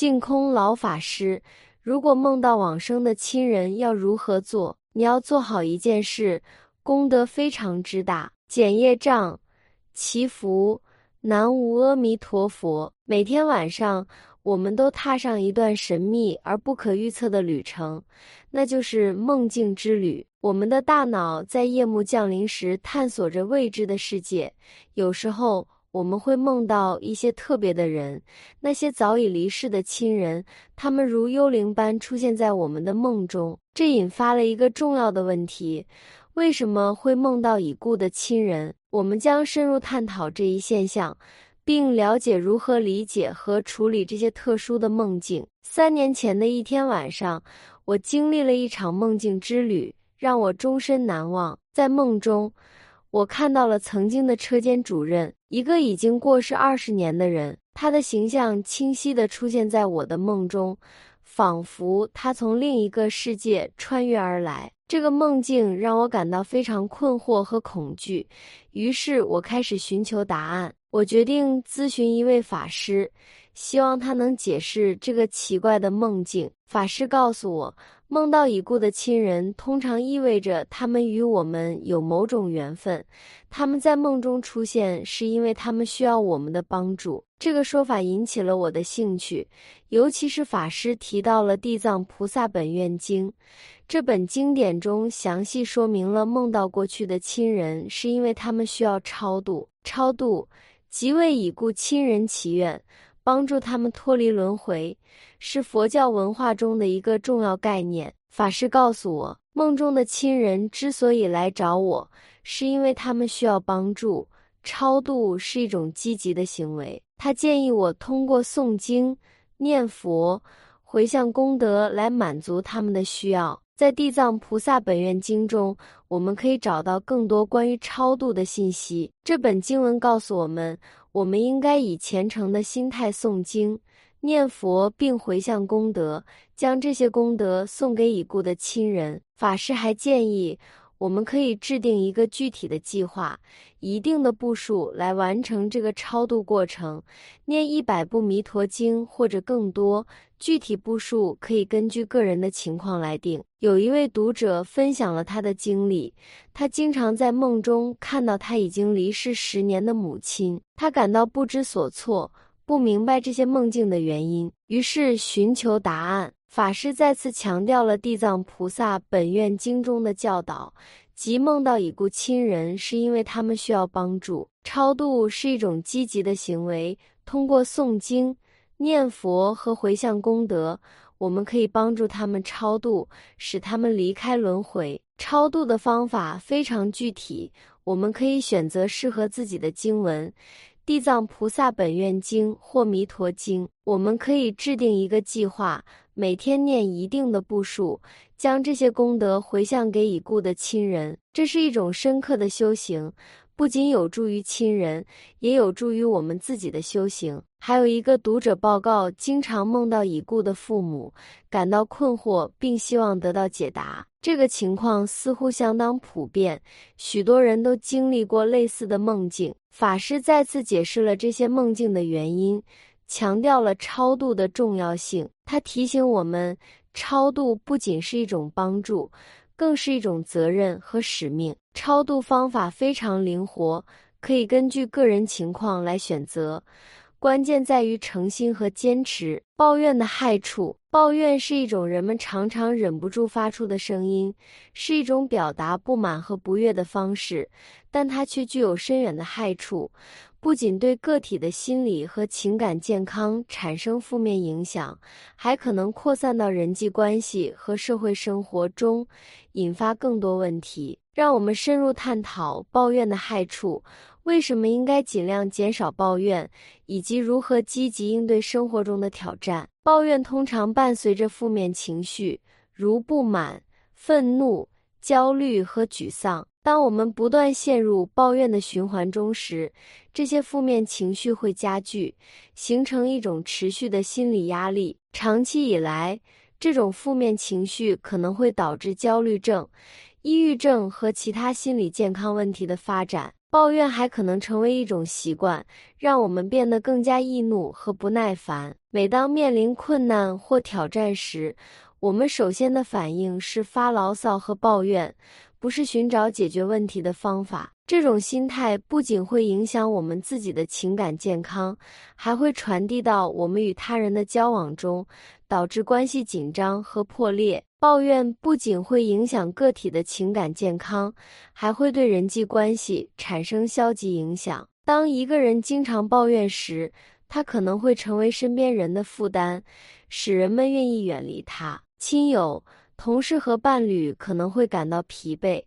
净空老法师，如果梦到往生的亲人，要如何做？你要做好一件事，功德非常之大。减业障，祈福，南无阿弥陀佛。每天晚上，我们都踏上一段神秘而不可预测的旅程，那就是梦境之旅。我们的大脑在夜幕降临时，探索着未知的世界。有时候，我们会梦到一些特别的人，那些早已离世的亲人，他们如幽灵般出现在我们的梦中。这引发了一个重要的问题：为什么会梦到已故的亲人？我们将深入探讨这一现象，并了解如何理解和处理这些特殊的梦境。三年前的一天晚上，我经历了一场梦境之旅，让我终身难忘。在梦中，我看到了曾经的车间主任，一个已经过世二十年的人。他的形象清晰地出现在我的梦中，仿佛他从另一个世界穿越而来。这个梦境让我感到非常困惑和恐惧，于是我开始寻求答案。我决定咨询一位法师，希望他能解释这个奇怪的梦境。法师告诉我。梦到已故的亲人，通常意味着他们与我们有某种缘分。他们在梦中出现，是因为他们需要我们的帮助。这个说法引起了我的兴趣，尤其是法师提到了《地藏菩萨本愿经》。这本经典中详细说明了梦到过去的亲人，是因为他们需要超度。超度即为已故亲人祈愿。帮助他们脱离轮回，是佛教文化中的一个重要概念。法师告诉我，梦中的亲人之所以来找我，是因为他们需要帮助。超度是一种积极的行为。他建议我通过诵经、念佛、回向功德来满足他们的需要。在《地藏菩萨本愿经》中，我们可以找到更多关于超度的信息。这本经文告诉我们。我们应该以虔诚的心态诵经、念佛，并回向功德，将这些功德送给已故的亲人。法师还建议，我们可以制定一个具体的计划，一定的步数来完成这个超度过程，念一百部弥陀经或者更多。具体步数可以根据个人的情况来定。有一位读者分享了他的经历，他经常在梦中看到他已经离世十年的母亲，他感到不知所措，不明白这些梦境的原因，于是寻求答案。法师再次强调了《地藏菩萨本愿经》中的教导，即梦到已故亲人是因为他们需要帮助。超度是一种积极的行为，通过诵经。念佛和回向功德，我们可以帮助他们超度，使他们离开轮回。超度的方法非常具体，我们可以选择适合自己的经文，《地藏菩萨本愿经》或《弥陀经》。我们可以制定一个计划，每天念一定的步数，将这些功德回向给已故的亲人。这是一种深刻的修行。不仅有助于亲人，也有助于我们自己的修行。还有一个读者报告，经常梦到已故的父母，感到困惑，并希望得到解答。这个情况似乎相当普遍，许多人都经历过类似的梦境。法师再次解释了这些梦境的原因，强调了超度的重要性。它提醒我们，超度不仅是一种帮助。更是一种责任和使命。超度方法非常灵活，可以根据个人情况来选择。关键在于诚心和坚持。抱怨的害处：抱怨是一种人们常常忍不住发出的声音，是一种表达不满和不悦的方式，但它却具有深远的害处。不仅对个体的心理和情感健康产生负面影响，还可能扩散到人际关系和社会生活中，引发更多问题。让我们深入探讨抱怨的害处，为什么应该尽量减少抱怨，以及如何积极应对生活中的挑战。抱怨通常伴随着负面情绪，如不满、愤怒、焦虑和沮丧。当我们不断陷入抱怨的循环中时，这些负面情绪会加剧，形成一种持续的心理压力。长期以来，这种负面情绪可能会导致焦虑症、抑郁症和其他心理健康问题的发展。抱怨还可能成为一种习惯，让我们变得更加易怒和不耐烦。每当面临困难或挑战时，我们首先的反应是发牢骚和抱怨，不是寻找解决问题的方法。这种心态不仅会影响我们自己的情感健康，还会传递到我们与他人的交往中，导致关系紧张和破裂。抱怨不仅会影响个体的情感健康，还会对人际关系产生消极影响。当一个人经常抱怨时，他可能会成为身边人的负担，使人们愿意远离他。亲友、同事和伴侣可能会感到疲惫。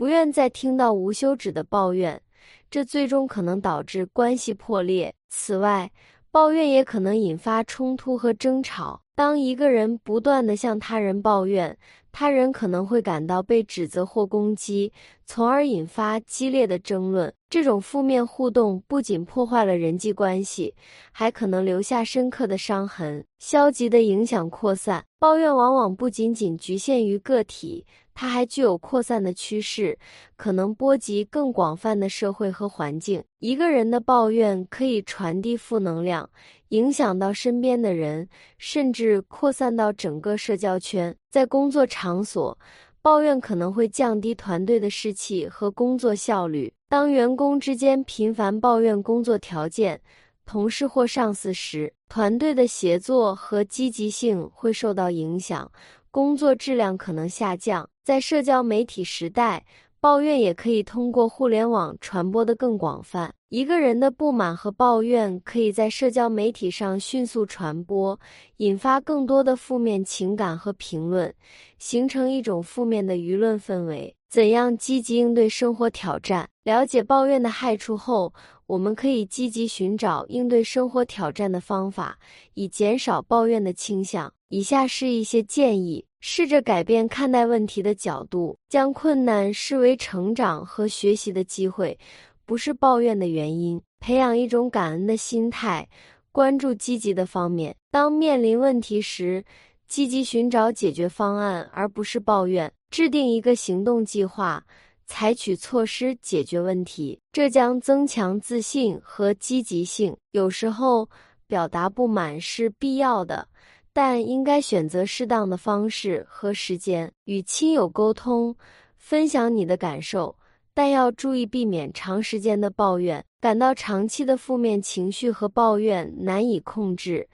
不愿再听到无休止的抱怨，这最终可能导致关系破裂。此外，抱怨也可能引发冲突和争吵。当一个人不断地向他人抱怨，他人可能会感到被指责或攻击，从而引发激烈的争论。这种负面互动不仅破坏了人际关系，还可能留下深刻的伤痕，消极的影响扩散。抱怨往往不仅仅局限于个体。它还具有扩散的趋势，可能波及更广泛的社会和环境。一个人的抱怨可以传递负能量，影响到身边的人，甚至扩散到整个社交圈。在工作场所，抱怨可能会降低团队的士气和工作效率。当员工之间频繁抱怨工作条件、同事或上司时，团队的协作和积极性会受到影响，工作质量可能下降。在社交媒体时代，抱怨也可以通过互联网传播的更广泛。一个人的不满和抱怨可以在社交媒体上迅速传播，引发更多的负面情感和评论，形成一种负面的舆论氛围。怎样积极应对生活挑战？了解抱怨的害处后，我们可以积极寻找应对生活挑战的方法，以减少抱怨的倾向。以下是一些建议。试着改变看待问题的角度，将困难视为成长和学习的机会，不是抱怨的原因。培养一种感恩的心态，关注积极的方面。当面临问题时，积极寻找解决方案，而不是抱怨。制定一个行动计划，采取措施解决问题，这将增强自信和积极性。有时候，表达不满是必要的。但应该选择适当的方式和时间与亲友沟通，分享你的感受，但要注意避免长时间的抱怨。感到长期的负面情绪和抱怨难以控制，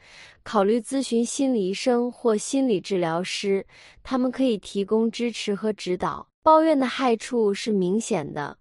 考虑咨询心理医生或心理治疗师，他们可以提供支持和指导。抱怨的害处是明显的。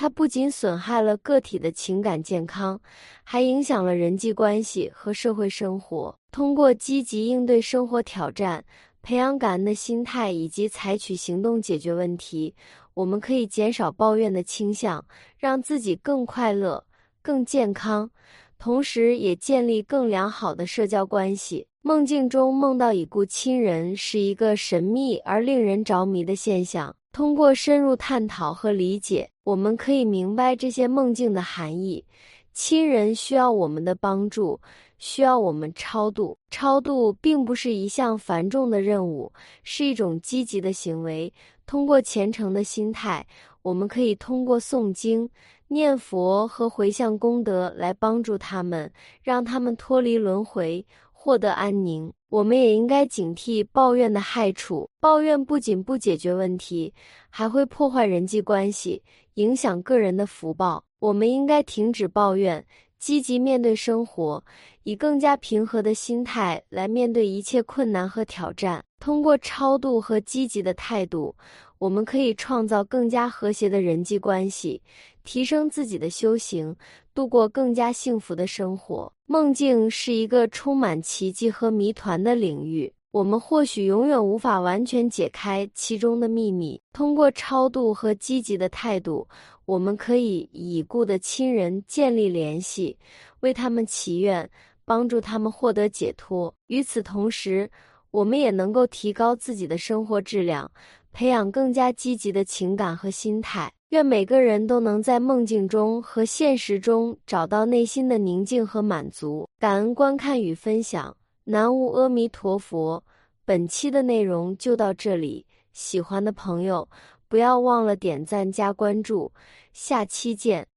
它不仅损害了个体的情感健康，还影响了人际关系和社会生活。通过积极应对生活挑战，培养感恩的心态，以及采取行动解决问题，我们可以减少抱怨的倾向，让自己更快乐、更健康，同时也建立更良好的社交关系。梦境中梦到已故亲人是一个神秘而令人着迷的现象。通过深入探讨和理解，我们可以明白这些梦境的含义。亲人需要我们的帮助，需要我们超度。超度并不是一项繁重的任务，是一种积极的行为。通过虔诚的心态，我们可以通过诵经、念佛和回向功德来帮助他们，让他们脱离轮回。获得安宁，我们也应该警惕抱怨的害处。抱怨不仅不解决问题，还会破坏人际关系，影响个人的福报。我们应该停止抱怨，积极面对生活，以更加平和的心态来面对一切困难和挑战。通过超度和积极的态度，我们可以创造更加和谐的人际关系，提升自己的修行。度过更加幸福的生活。梦境是一个充满奇迹和谜团的领域，我们或许永远无法完全解开其中的秘密。通过超度和积极的态度，我们可以已故的亲人建立联系，为他们祈愿，帮助他们获得解脱。与此同时，我们也能够提高自己的生活质量，培养更加积极的情感和心态。愿每个人都能在梦境中和现实中找到内心的宁静和满足。感恩观看与分享，南无阿弥陀佛。本期的内容就到这里，喜欢的朋友不要忘了点赞加关注，下期见。